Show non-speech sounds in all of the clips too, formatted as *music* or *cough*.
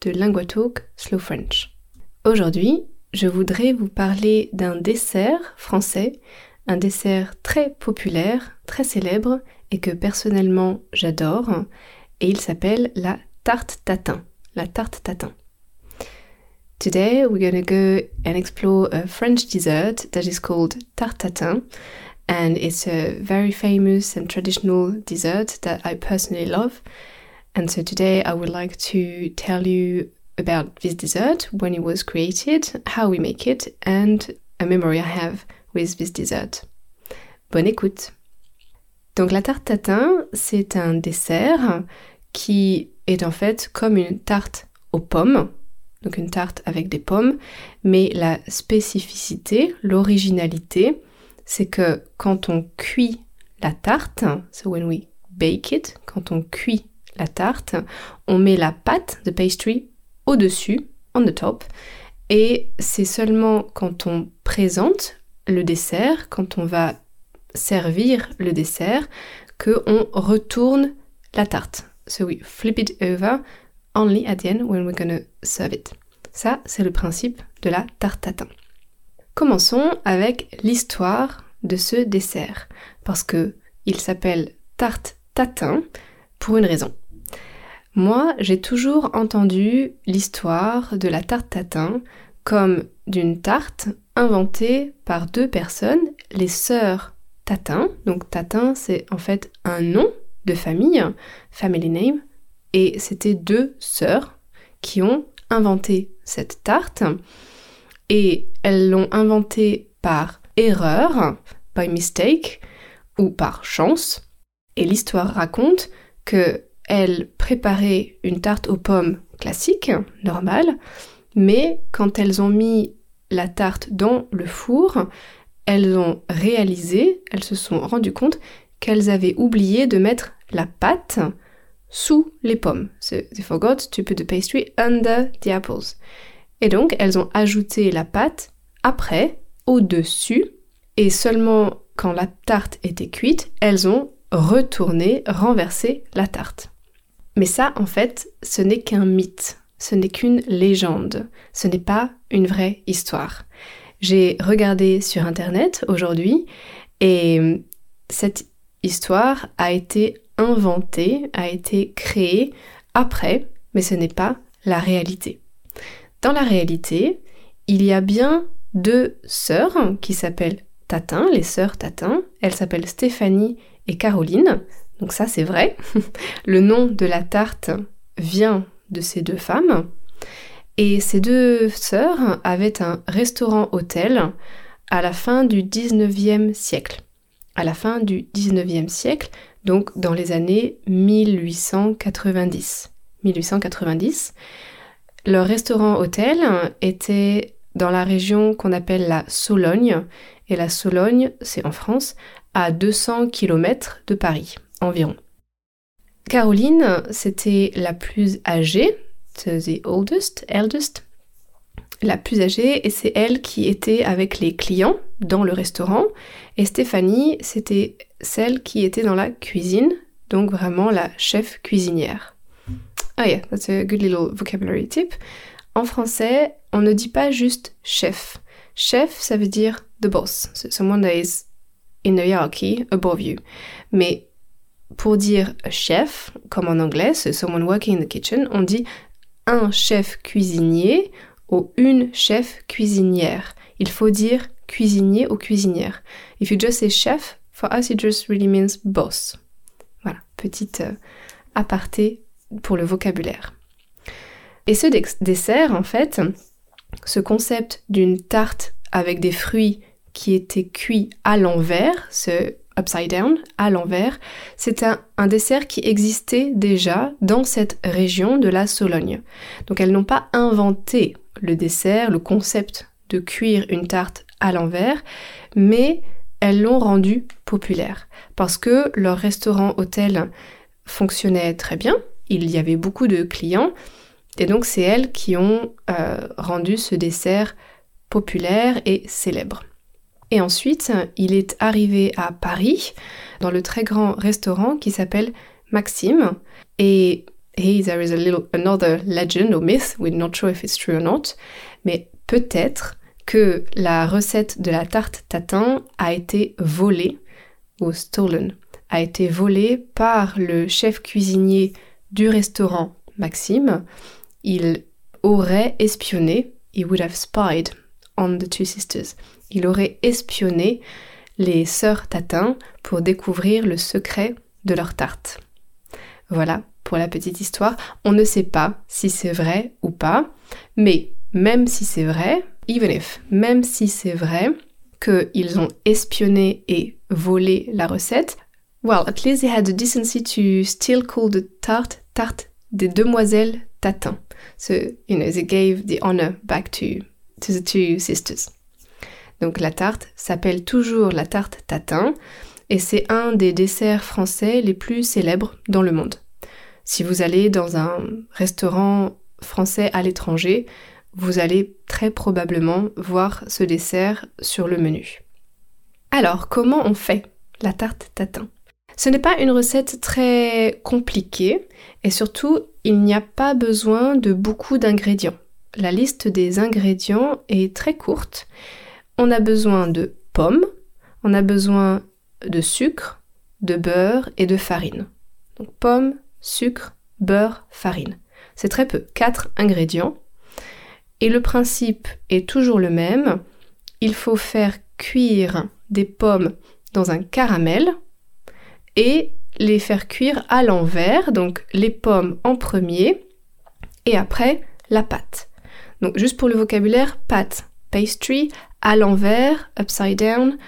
de Linguatalk Slow French. Aujourd'hui, je voudrais vous parler d'un dessert français, un dessert très populaire, très célèbre et que personnellement j'adore, et il s'appelle la tarte tatin. La tarte tatin. Today we're to go and explore a French dessert that is called tarte tatin, and it's a very famous and traditional dessert that I personally love. And so today I would like to tell you about this dessert, when it was created, how we make it, and a memory I have with this dessert. Bonne écoute! Donc la tarte tatin, c'est un dessert qui est en fait comme une tarte aux pommes, donc une tarte avec des pommes, mais la spécificité, l'originalité, c'est que quand on cuit la tarte, so when we bake it, quand on cuit la tarte, on met la pâte de pastry au-dessus, on the top, et c'est seulement quand on présente le dessert, quand on va servir le dessert que on retourne la tarte. So we flip it over only at the end when we're gonna serve it. Ça, c'est le principe de la tarte tatin. Commençons avec l'histoire de ce dessert, parce que il s'appelle tarte tatin pour une raison. Moi, j'ai toujours entendu l'histoire de la tarte tatin comme d'une tarte inventée par deux personnes, les sœurs Tatin. Donc Tatin, c'est en fait un nom de famille, family name, et c'était deux sœurs qui ont inventé cette tarte. Et elles l'ont inventée par erreur, by mistake, ou par chance. Et l'histoire raconte que elles préparaient une tarte aux pommes classique, normale, mais quand elles ont mis la tarte dans le four, elles ont réalisé, elles se sont rendues compte qu'elles avaient oublié de mettre la pâte sous les pommes. they forgot to put the pastry under the apples. Et donc, elles ont ajouté la pâte après, au-dessus, et seulement quand la tarte était cuite, elles ont retourné, renversé la tarte. Mais ça, en fait, ce n'est qu'un mythe, ce n'est qu'une légende, ce n'est pas une vraie histoire. J'ai regardé sur Internet aujourd'hui et cette histoire a été inventée, a été créée après, mais ce n'est pas la réalité. Dans la réalité, il y a bien deux sœurs qui s'appellent Tatin, les sœurs Tatin. Elles s'appellent Stéphanie et Caroline. Donc ça c'est vrai. *laughs* Le nom de la tarte vient de ces deux femmes. Et ces deux sœurs avaient un restaurant-hôtel à la fin du 19e siècle. À la fin du 19e siècle, donc dans les années 1890. 1890. Leur restaurant-hôtel était dans la région qu'on appelle la Sologne. Et la Sologne, c'est en France, à 200 km de Paris Caroline, c'était la plus âgée the oldest, eldest, la plus âgée, et c'est elle qui était avec les clients dans le restaurant. Et Stéphanie, c'était celle qui était dans la cuisine, donc vraiment la chef cuisinière. Ah yeah, that's a good little vocabulary tip. En français, on ne dit pas juste chef. Chef, ça veut dire the boss, someone that is in the hierarchy above you. Mais pour dire chef, comme en anglais, someone working in the kitchen, on dit un chef cuisinier ou une chef cuisinière. Il faut dire cuisinier ou cuisinière. If you just say chef, for us it just really means boss. Voilà, petite euh, aparté pour le vocabulaire. Et ce dessert, en fait, ce concept d'une tarte avec des fruits qui étaient cuits à l'envers, ce upside down, à l'envers, c'est un, dessert qui existait déjà dans cette région de la Sologne. Donc elles n'ont pas inventé le dessert, le concept de cuire une tarte à l'envers, mais elles l'ont rendu populaire parce que leur restaurant-hôtel fonctionnait très bien, il y avait beaucoup de clients, et donc c'est elles qui ont euh, rendu ce dessert populaire et célèbre. Et ensuite, il est arrivé à Paris, dans le très grand restaurant qui s'appelle Maxime. Et hey, there is a little another legend or myth, we're not sure if it's true or not, mais peut-être que la recette de la tarte tatin a été volée ou stolen, a été volée par le chef cuisinier du restaurant Maxime. Il aurait espionné, he would have spied on the two sisters. Il aurait espionné les sœurs Tatin pour découvrir le secret de leur tarte. Voilà pour la petite histoire. On ne sait pas si c'est vrai ou pas, mais même si c'est vrai, even if, même si c'est vrai qu'ils ont espionné et volé la recette, well, at least they had the decency to still call the tart tarte des demoiselles Tatin. So, you know, they gave the honor back to, to the two sisters. Donc la tarte s'appelle toujours la tarte tatin et c'est un des desserts français les plus célèbres dans le monde. Si vous allez dans un restaurant français à l'étranger, vous allez très probablement voir ce dessert sur le menu. Alors, comment on fait la tarte tatin? Ce n'est pas une recette très compliquée et surtout, il n'y a pas besoin de beaucoup d'ingrédients. La liste des ingrédients est très courte. On a besoin de pommes, on a besoin de sucre, de beurre et de farine. Donc pommes, sucre, beurre, farine. C'est très peu, quatre ingrédients. Et le principe est toujours le même. Il faut faire cuire des pommes dans un caramel et les faire cuire à l'envers, donc les pommes en premier et après la pâte. Donc juste pour le vocabulaire, pâte, pastry, à l'envers, upside down,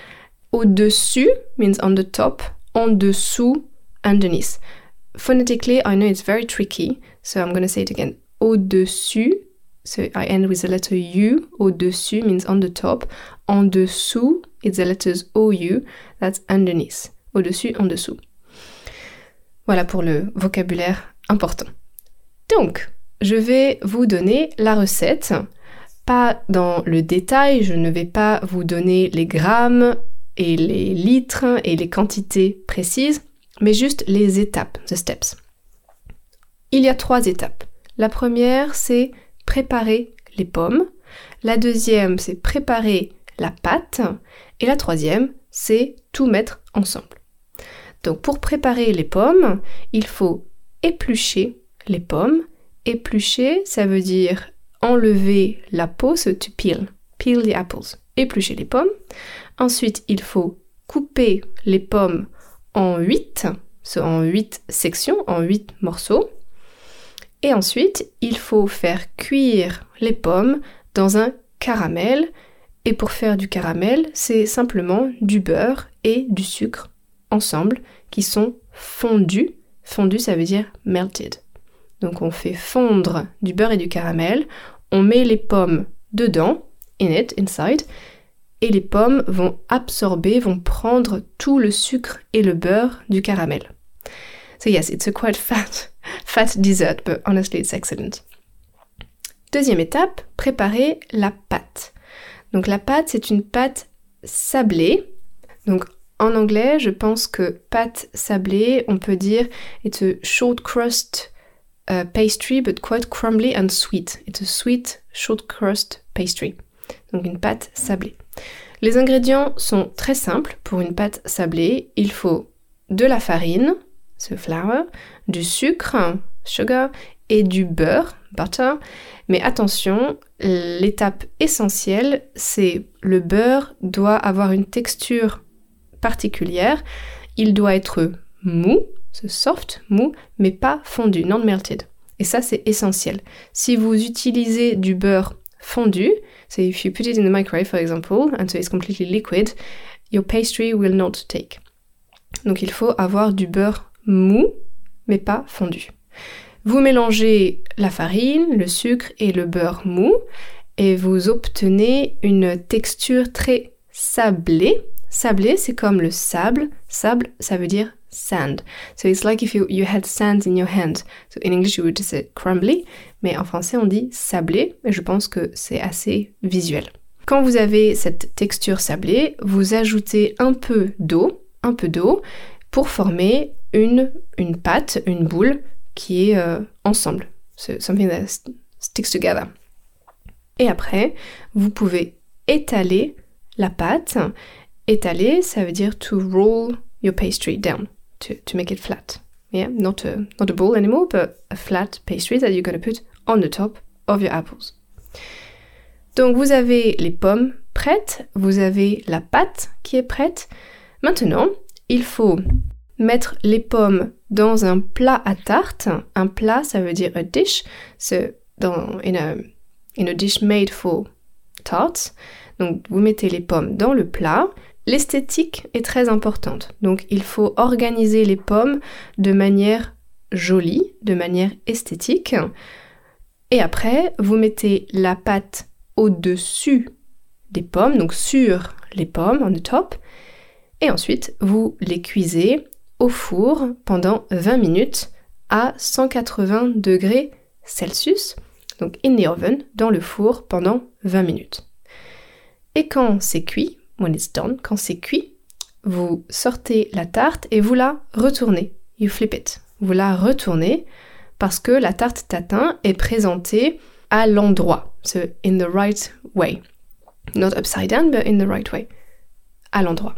au-dessus means on the top, en dessous, underneath. Phonetically, I know it's very tricky, so I'm going to say it again. Au-dessus So I end with the letter U. Au-dessus means on the top. En dessous, it's the letters OU. That's underneath. Au-dessus, en dessous. Voilà pour le vocabulaire important. Donc, je vais vous donner la recette. Dans le détail, je ne vais pas vous donner les grammes et les litres et les quantités précises, mais juste les étapes, the steps. Il y a trois étapes. La première, c'est préparer les pommes. La deuxième, c'est préparer la pâte. Et la troisième, c'est tout mettre ensemble. Donc pour préparer les pommes, il faut éplucher les pommes. Éplucher, ça veut dire enlever la peau, so to peel. Peel the apples. Éplucher les pommes. Ensuite, il faut couper les pommes en 8, en 8 sections, en 8 morceaux. Et ensuite, il faut faire cuire les pommes dans un caramel. Et pour faire du caramel, c'est simplement du beurre et du sucre ensemble qui sont fondus. Fondu, ça veut dire melted. Donc on fait fondre du beurre et du caramel, on met les pommes dedans, in it, inside, et les pommes vont absorber, vont prendre tout le sucre et le beurre du caramel. So yes, it's a quite fat, *laughs* fat dessert, but honestly it's excellent. Deuxième étape, préparer la pâte. Donc la pâte, c'est une pâte sablée. Donc en anglais, je pense que pâte sablée, on peut dire it's a short crust uh, pastry, but quite crumbly and sweet. It's a sweet short crust pastry. Donc une pâte sablée. Les ingrédients sont très simples pour une pâte sablée. Il faut de la farine, flour, du sucre, sugar, et du beurre, butter. Mais attention, l'étape essentielle, c'est le beurre doit avoir une texture particulière. Il doit être mou, ce soft, mou, mais pas fondu, non melted. Et ça, c'est essentiel. Si vous utilisez du beurre fondu, so if you put it in the microwave, for example, and so it's completely liquid, your pastry will not take. Donc il faut avoir du beurre mou, mais pas fondu. Vous mélangez la farine, le sucre et le beurre mou et vous obtenez une texture très sablée. Sablé, c'est comme le sable. Sable, ça veut dire sand. So it's like if you, you had sand in your hand. So in English you would say crumbly, mais en français on dit sablé, et je pense que c'est assez visuel. Quand vous avez cette texture sablée, vous ajoutez un peu d'eau, un peu d'eau, pour former une, une pâte, une boule qui est euh, ensemble. So something that sticks together. Et après, vous pouvez étaler la pâte. Étaler, ça veut dire to roll your pastry down, to, make it flat. Yeah, not a, not a ball anymore, but a flat pastry that you're going to put on the top of your apples. Donc vous avez les pommes prêtes, vous avez la pâte qui est prête. Maintenant, il faut mettre les pommes dans un plat à tarte. Un plat, ça veut dire a dish. C'est in a, in a dish made for tarts. Donc vous mettez les pommes dans le plat. L'esthétique est très importante. Donc il faut organiser les pommes de manière jolie, de manière esthétique. Et après, vous mettez la pâte au-dessus des pommes, donc sur les pommes, on the top. Et ensuite, vous les cuisez au four pendant 20 minutes à 180 degrés Celsius, donc in the oven, dans le four pendant 20 minutes. Et quand c'est cuit, when it's quand c'est cuit, vous sortez la tarte et vous la retournez. You flip it. Vous la retournez parce que la tarte tatin est présentée à l'endroit. So in the right way. Not upside down, but in the right way. À l'endroit.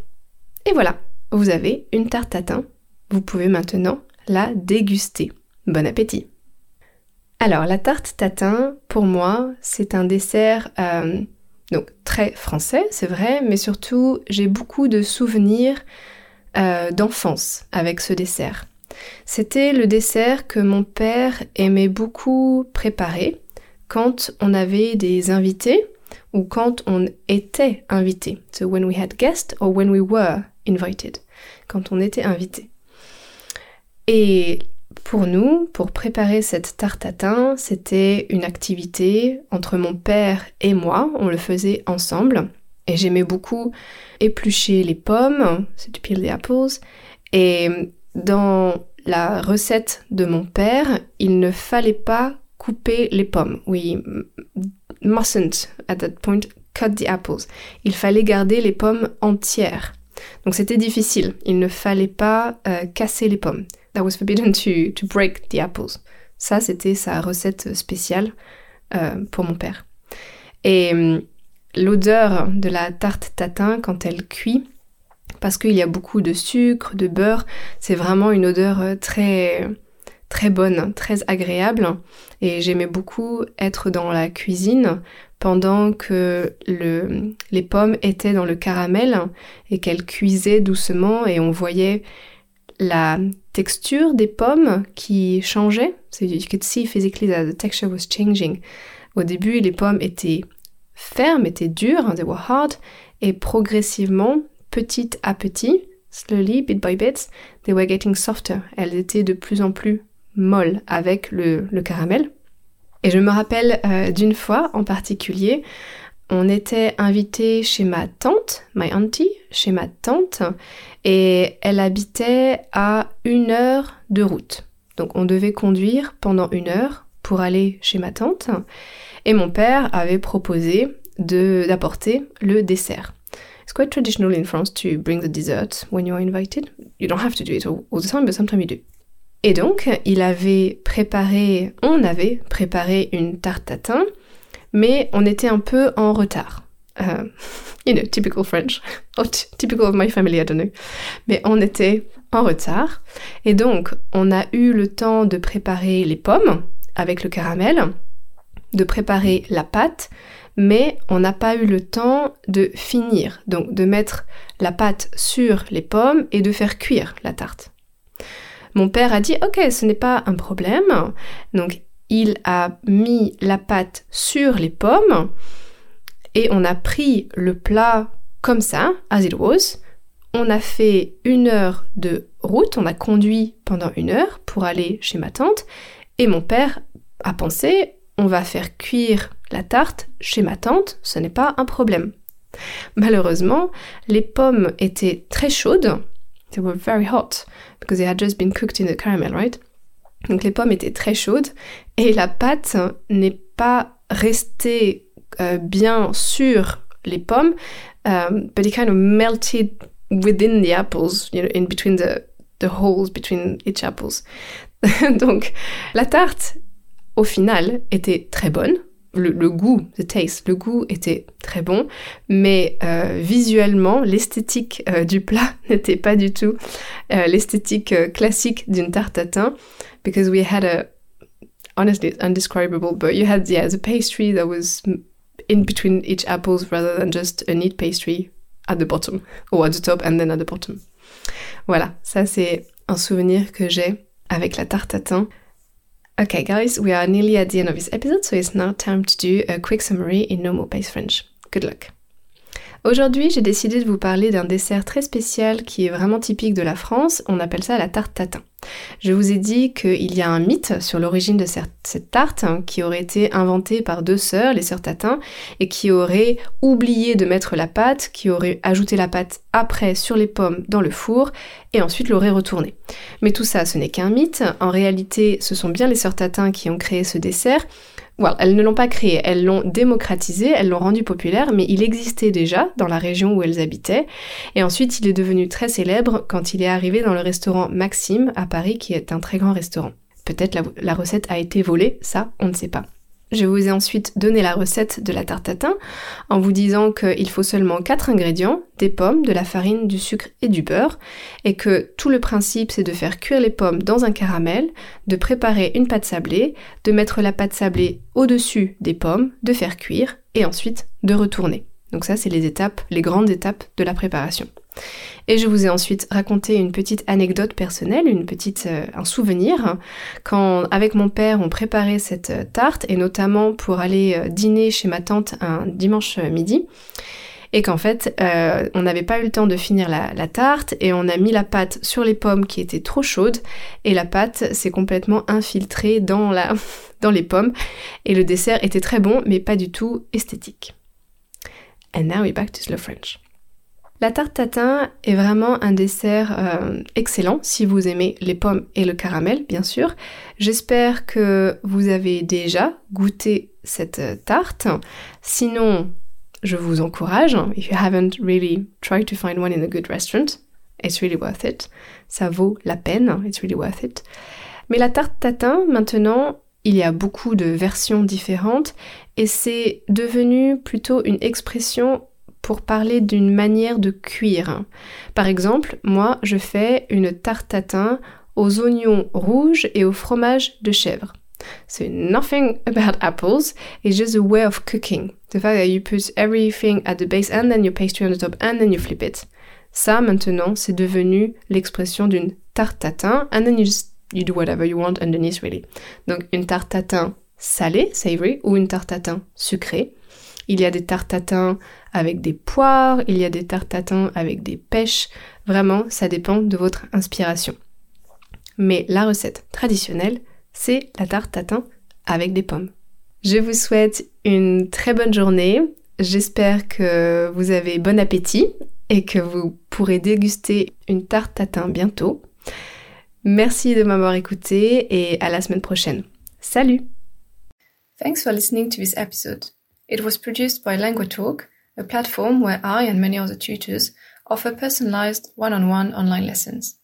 Et voilà, vous avez une tarte tatin. Vous pouvez maintenant la déguster. Bon appétit Alors, la tarte tatin, pour moi, c'est un dessert euh, donc très français, c'est vrai, mais surtout, j'ai beaucoup de souvenirs euh, d'enfance avec ce dessert. C'était le dessert que mon père aimait beaucoup préparer quand on avait des invités ou quand on était invité. So when we had guests or when we were invited. Quand on était invité. Et pour nous, pour préparer cette tarte tatin, c'était une activité entre mon père et moi. On le faisait ensemble. Et j'aimais beaucoup éplucher les pommes, c'est du peel the apples. Et dans la recette de mon père, il ne fallait pas couper les pommes. We mustn't at that point cut the apples. Il fallait garder les pommes entières. Donc c'était difficile. Il ne fallait pas euh, casser les pommes. That was forbidden to, to break the apples. Ça, c'était sa recette spéciale euh, pour mon père. Et hum, l'odeur de la tarte tatin quand elle cuit, parce qu'il y a beaucoup de sucre, de beurre, c'est vraiment une odeur euh, très très bonne, très agréable. Et j'aimais beaucoup être dans la cuisine pendant que le, les pommes étaient dans le caramel et qu'elles cuisaient doucement et on voyait la texture des pommes qui changeait. You could see physically that the texture was changing. Au début, les pommes étaient fermes, étaient dures, they were hard, et progressivement, petit à petit, slowly, bit by bit, they were getting softer. Elles étaient de plus en plus molle avec le, caramel. Et je me rappelle euh, d'une fois en particulier, on était invité chez ma tante, my auntie, chez ma tante, et elle habitait à une heure de route. Donc on devait conduire pendant une heure pour aller chez ma tante, et mon père avait proposé d'apporter le dessert. It's quite traditional in France to bring the dessert when you're invited. You don't have to do it all, all the time, but sometimes you do. Et donc, il avait préparé, on avait préparé une tarte tatin, mais on était un peu en retard. Uh, *laughs* you know, typical French, *laughs* typical of my family, I don't know. Mais on était en retard. Et donc, on a eu le temps de préparer les pommes avec le caramel, de préparer la pâte, mais on n'a pas eu le temps de finir, donc de mettre la pâte sur les pommes et de faire cuire la tarte. Mon père a dit ok, ce n'est pas un problème. Donc il a mis la pâte sur les pommes et on a pris le plat comme ça, as it was, on a fait une heure de route, on a conduit pendant une heure pour aller chez ma tante, et mon père a pensé, on va faire cuire la tarte chez ma tante, ce n'est pas un problème. Malheureusement, les pommes étaient très chaudes. They were very hot because they had just been cooked in the caramel, right? Donc les pommes étaient très chaudes et la pâte n'est pas restée euh, bien sur les pommes, um, but it kind of melted within the apples, you know, in between the, the holes between each apples. *laughs* Donc la tarte, au final, était très bonne. Le, goût, the taste, le goût était très bon, mais euh, visuellement, l'esthétique du plat *laughs* n'était pas du tout l'esthétique classique d'une tarte tatin, because we had a, honestly, it's undescribable, but you had, yeah, the pastry that was in between each apples rather than just a neat pastry at the bottom, or at the top and then at the bottom. Voilà, ça c'est un souvenir que j'ai avec la tarte à tatin. Okay, guys, we are nearly at the end of this episode, so it's now time to do a quick summary in normal pace French. Good luck! Aujourd'hui, j'ai décidé de vous parler d'un dessert très spécial qui est vraiment typique de la France, on appelle ça la tarte tatin. Je vous ai dit qu'il y a un mythe sur l'origine de cette tarte hein, qui aurait été inventée par deux sœurs, les sœurs tatin, et qui auraient oublié de mettre la pâte, qui auraient ajouté la pâte après sur les pommes dans le four, et ensuite l'auraient retournée. Mais tout ça, ce n'est qu'un mythe. En réalité, ce sont bien les sœurs tatin qui ont créé ce dessert, elles ne l'ont pas créé, elles l'ont démocratisé, elles l'ont rendu populaire, mais il existait déjà dans la région où elles habitaient. Et ensuite, il est devenu très célèbre quand il est arrivé dans le restaurant Maxime à Paris, qui est un très grand restaurant. Peut-être la recette a été volée, ça, on ne sait pas. Je vous ai ensuite donné la recette de la tarte tatin en vous disant qu'il faut seulement 4 ingrédients, des pommes, de la farine, du sucre et du beurre, et que tout le principe c'est de faire cuire les pommes dans un caramel, de préparer une pâte sablée, de mettre la pâte sablée au-dessus des pommes, de faire cuire, et ensuite de retourner. Donc ça c'est les étapes, les grandes étapes de la préparation. Et je vous ai ensuite raconté une petite anecdote personnelle, une petite, euh, un souvenir, quand avec mon père on préparait cette euh, tarte, et notamment pour aller euh, dîner chez ma tante un dimanche midi, et qu'en fait on n'avait pas eu le temps de finir la, tarte, et on a mis la pâte sur les pommes qui étaient trop chaudes, et la pâte s'est complètement infiltrée dans, la, *laughs* dans les pommes, et le dessert était très bon, mais pas du tout esthétique. And now we're back to slow French. La tarte tatin est vraiment un dessert euh, excellent si vous aimez les pommes et le caramel, bien sûr. J'espère que vous avez déjà goûté cette euh, tarte. Sinon, je vous encourage, if you haven't really tried to find one in a good restaurant, it's really worth it. Ça vaut la peine, it's really worth it. Mais la tarte tatin, maintenant, il y a beaucoup de versions différentes et c'est devenu plutôt une expression pour parler d'une manière de cuire. Par exemple, moi, je fais une tarte tatin aux oignons rouges et au fromage de chèvre. So nothing about apples, it's just a way of cooking. The fact that you put everything at the base and then your pastry on the top and then you flip it. Ça, maintenant, c'est devenu l'expression d'une tarte tatin and then you just you do whatever you want underneath really. Donc une tarte tatin salée, savory, ou une tarte tatin sucrée. Il y a des tartes tatin avec des poires, il y a des tartes tatin avec des pêches. Vraiment, ça dépend de votre inspiration. Mais la recette traditionnelle, c'est la tarte tatin avec des pommes. Je vous souhaite une très bonne journée. J'espère que vous avez bon appétit et que vous pourrez déguster une tarte tatin bientôt. Merci de m'avoir écouté et à la semaine prochaine. Salut! Thanks for listening to this episode. It was produced by LanguaTalk a platform where I and many other tutors offer personalized one-on-one online lessons.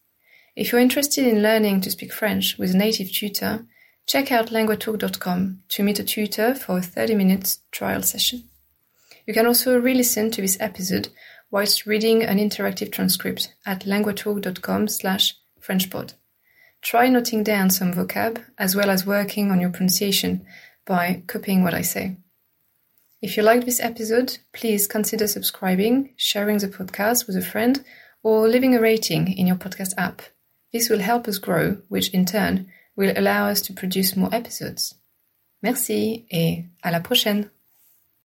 If you're interested in learning to speak French with a native tutor, check out languatalk.com to meet a tutor for a 30 minutes trial session. You can also re-listen to this episode whilst reading an interactive transcript at languatalk.com slash frenchpod. Try noting down some vocab as well as working on your pronunciation by copying what I say. If you liked this episode, please consider subscribing, sharing the podcast with a friend, or leaving a rating in your podcast app. This will help us grow, which in turn will allow us to produce more episodes. Merci et à la prochaine!